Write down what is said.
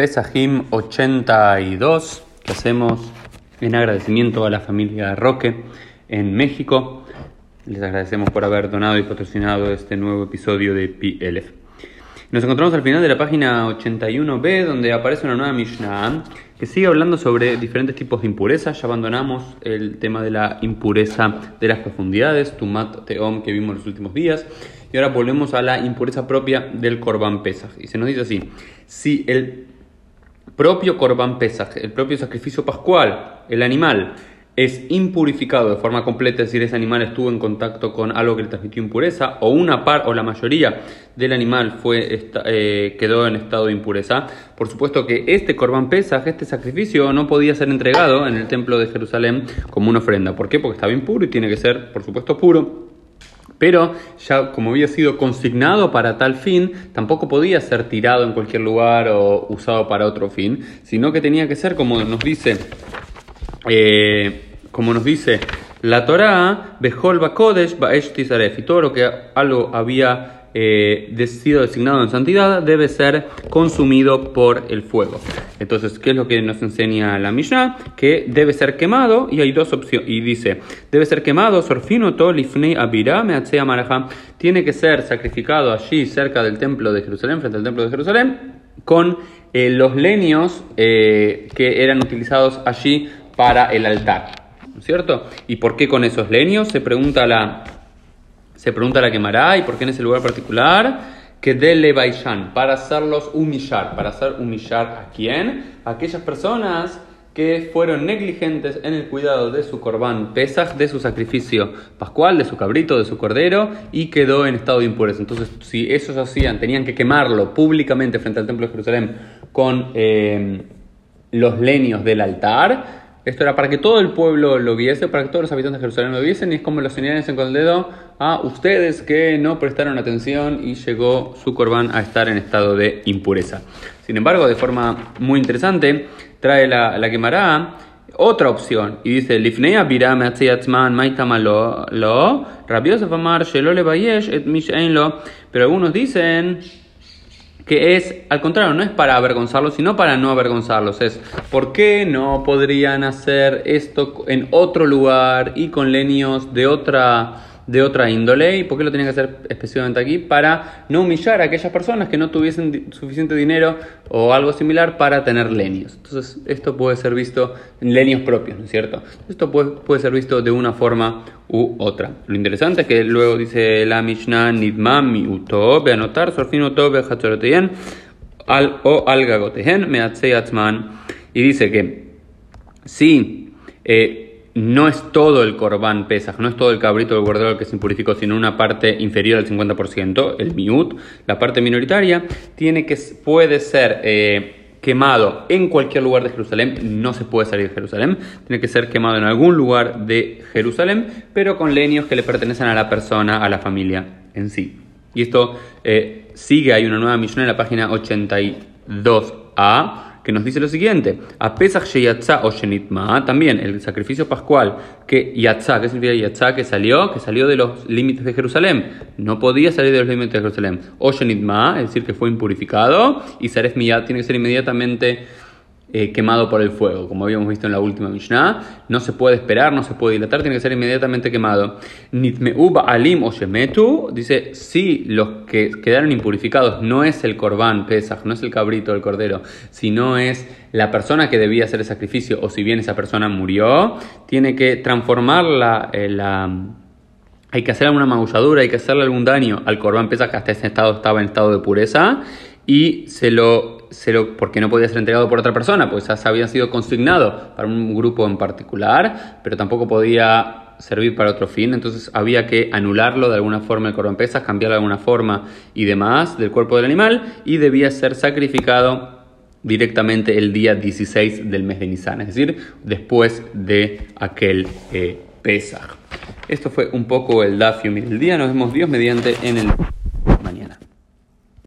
Pesajim 82 que hacemos en agradecimiento a la familia Roque en México. Les agradecemos por haber donado y patrocinado este nuevo episodio de PLF. Nos encontramos al final de la página 81b donde aparece una nueva Mishnah que sigue hablando sobre diferentes tipos de impurezas. Ya abandonamos el tema de la impureza de las profundidades, Tumat Teom, que vimos en los últimos días. Y ahora volvemos a la impureza propia del Korban Pesach. Y se nos dice así: si el propio Korban Pesach, el propio sacrificio pascual, el animal, es impurificado de forma completa, es decir, ese animal estuvo en contacto con algo que le transmitió impureza, o una par o la mayoría del animal fue, eh, quedó en estado de impureza, por supuesto que este Korban Pesach, este sacrificio, no podía ser entregado en el templo de Jerusalén como una ofrenda. ¿Por qué? Porque estaba impuro y tiene que ser, por supuesto, puro pero ya como había sido consignado para tal fin, tampoco podía ser tirado en cualquier lugar o usado para otro fin, sino que tenía que ser como nos dice, eh, como nos dice la Torah, Behol Bakodesh Baesh y todo lo que algo había eh, sido designado en santidad debe ser consumido por el fuego. Entonces, ¿qué es lo que nos enseña la Mishnah? Que debe ser quemado y hay dos opciones. Y dice, debe ser quemado, sorfino lifnei abira maraja. Tiene que ser sacrificado allí cerca del templo de Jerusalén, frente al templo de Jerusalén, con eh, los leños eh, que eran utilizados allí para el altar. ¿No es cierto? ¿Y por qué con esos leños? Se pregunta la se pregunta la quemará y por qué en ese lugar particular. Que de Baishan, para hacerlos humillar. ¿Para hacer humillar a quién? A aquellas personas que fueron negligentes en el cuidado de su corbán pesaj, de su sacrificio pascual, de su cabrito, de su cordero, y quedó en estado de impureza. Entonces, si ellos hacían, tenían que quemarlo públicamente frente al templo de Jerusalén con eh, los leños del altar, esto era para que todo el pueblo lo viese, para que todos los habitantes de Jerusalén lo viesen, y es como lo señalan con el dedo a ustedes que no prestaron atención y llegó su corbán a estar en estado de impureza. Sin embargo, de forma muy interesante, trae la, la quemará otra opción y dice Lifnea lo Rabiosef Amar Shelo et lo pero algunos dicen que es, al contrario, no es para avergonzarlos, sino para no avergonzarlos. Es, ¿por qué no podrían hacer esto en otro lugar y con leños de otra de otra índole y por qué lo tenían que hacer específicamente aquí para no humillar a aquellas personas que no tuviesen suficiente dinero o algo similar para tener leños. Entonces esto puede ser visto en leños propios, ¿no es cierto? Esto puede, puede ser visto de una forma u otra. Lo interesante es que luego dice la Mishnah Nidmam mi uto anotar sorfin uto al o al gagotehen y dice que si eh, no es todo el corbán pesaj, no es todo el cabrito del guardador que se impurificó, sino una parte inferior al 50%, el miut, la parte minoritaria, tiene que, puede ser eh, quemado en cualquier lugar de Jerusalén, no se puede salir de Jerusalén, tiene que ser quemado en algún lugar de Jerusalén, pero con leños que le pertenecen a la persona, a la familia en sí. Y esto eh, sigue, hay una nueva misión en la página 82a que nos dice lo siguiente: A Pesach Sheyatza o también el sacrificio pascual que Yatza, ¿qué significa Yatza? Que salió, que salió de los límites de Jerusalén, no podía salir de los límites de Jerusalén. O es decir, que fue impurificado, y Saref Miyat tiene que ser inmediatamente eh, quemado por el fuego, como habíamos visto en la última Mishnah. No se puede esperar, no se puede dilatar, tiene que ser inmediatamente quemado. Nitmeuba alim o dice: si los que quedaron impurificados no es el corbán pesaj, no es el cabrito, el cordero, sino es la persona que debía hacer el sacrificio, o si bien esa persona murió, tiene que transformar la, eh, hay que hacer alguna magulladura, hay que hacerle algún daño al corbán pesaj que hasta ese estado estaba en estado de pureza y se lo porque no podía ser entregado por otra persona, pues ya había sido consignado para un grupo en particular, pero tampoco podía servir para otro fin, entonces había que anularlo de alguna forma el corban pesas, cambiarlo de alguna forma y demás del cuerpo del animal y debía ser sacrificado directamente el día 16 del mes de Nisan, es decir, después de aquel eh, Pesach. Esto fue un poco el Dafium del día, nos vemos Dios mediante en el...